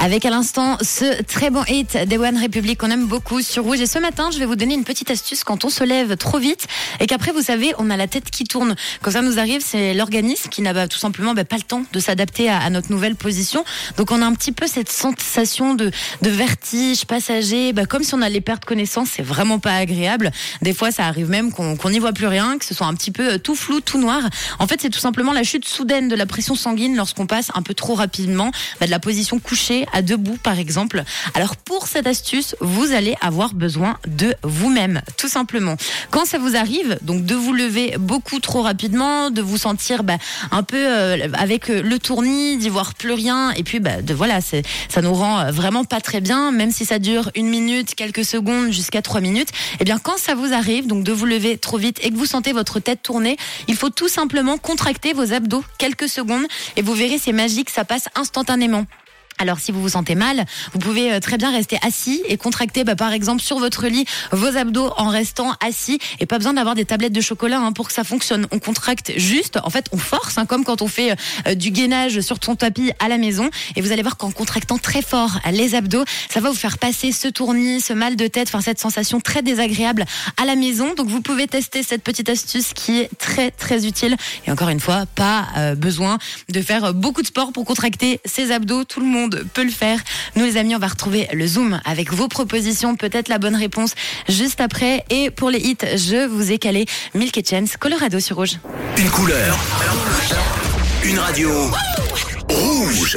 Avec à l'instant ce très bon hit des One Republic qu'on aime beaucoup sur Rouge. Et ce matin, je vais vous donner une petite astuce quand on se lève trop vite et qu'après, vous savez, on a la tête qui tourne. Quand ça nous arrive, c'est l'organisme qui n'a bah, tout simplement bah, pas le temps de s'adapter à, notre nouvelle position. Donc on a un petit peu cette sensation de, de vertige passager, bah, comme si on allait perdre connaissance. C'est vraiment pas agréable. Des fois, ça arrive même qu'on n'y voit plus rien, que ce soit un petit peu euh, tout flou, tout noir. En fait, c'est tout simplement la chute soudaine de la pression sanguine lorsqu'on passe un peu trop rapidement bah, de la position couchée à debout par exemple. Alors pour cette astuce, vous allez avoir besoin de vous-même, tout simplement. Quand ça vous arrive, donc de vous lever beaucoup trop rapidement, de vous sentir bah, un peu euh, avec le tournis, d'y voir plus rien, et puis bah, de voilà, ça nous rend vraiment pas très bien, même si ça dure une minute, quelques secondes, jusqu'à trois minutes. Et eh bien quand ça vous arrive, donc de vous lever trop vite et que vous sentez votre tête tourner, il faut tout simplement contracter vos abdos quelques secondes et vous verrez c'est magique, ça passe instantanément. Alors si vous vous sentez mal, vous pouvez euh, très bien rester assis et contracter bah, par exemple sur votre lit vos abdos en restant assis et pas besoin d'avoir des tablettes de chocolat hein, pour que ça fonctionne. On contracte juste, en fait on force hein, comme quand on fait euh, du gainage sur son tapis à la maison et vous allez voir qu'en contractant très fort les abdos, ça va vous faire passer ce tournis, ce mal de tête, enfin cette sensation très désagréable à la maison. Donc vous pouvez tester cette petite astuce qui est très très utile et encore une fois pas euh, besoin de faire beaucoup de sport pour contracter ses abdos. Tout le peut le faire. Nous les amis, on va retrouver le Zoom avec vos propositions, peut-être la bonne réponse juste après. Et pour les hits, je vous ai calé Milk et Chance, Colorado sur Rouge. Une couleur. Une radio. Rouge.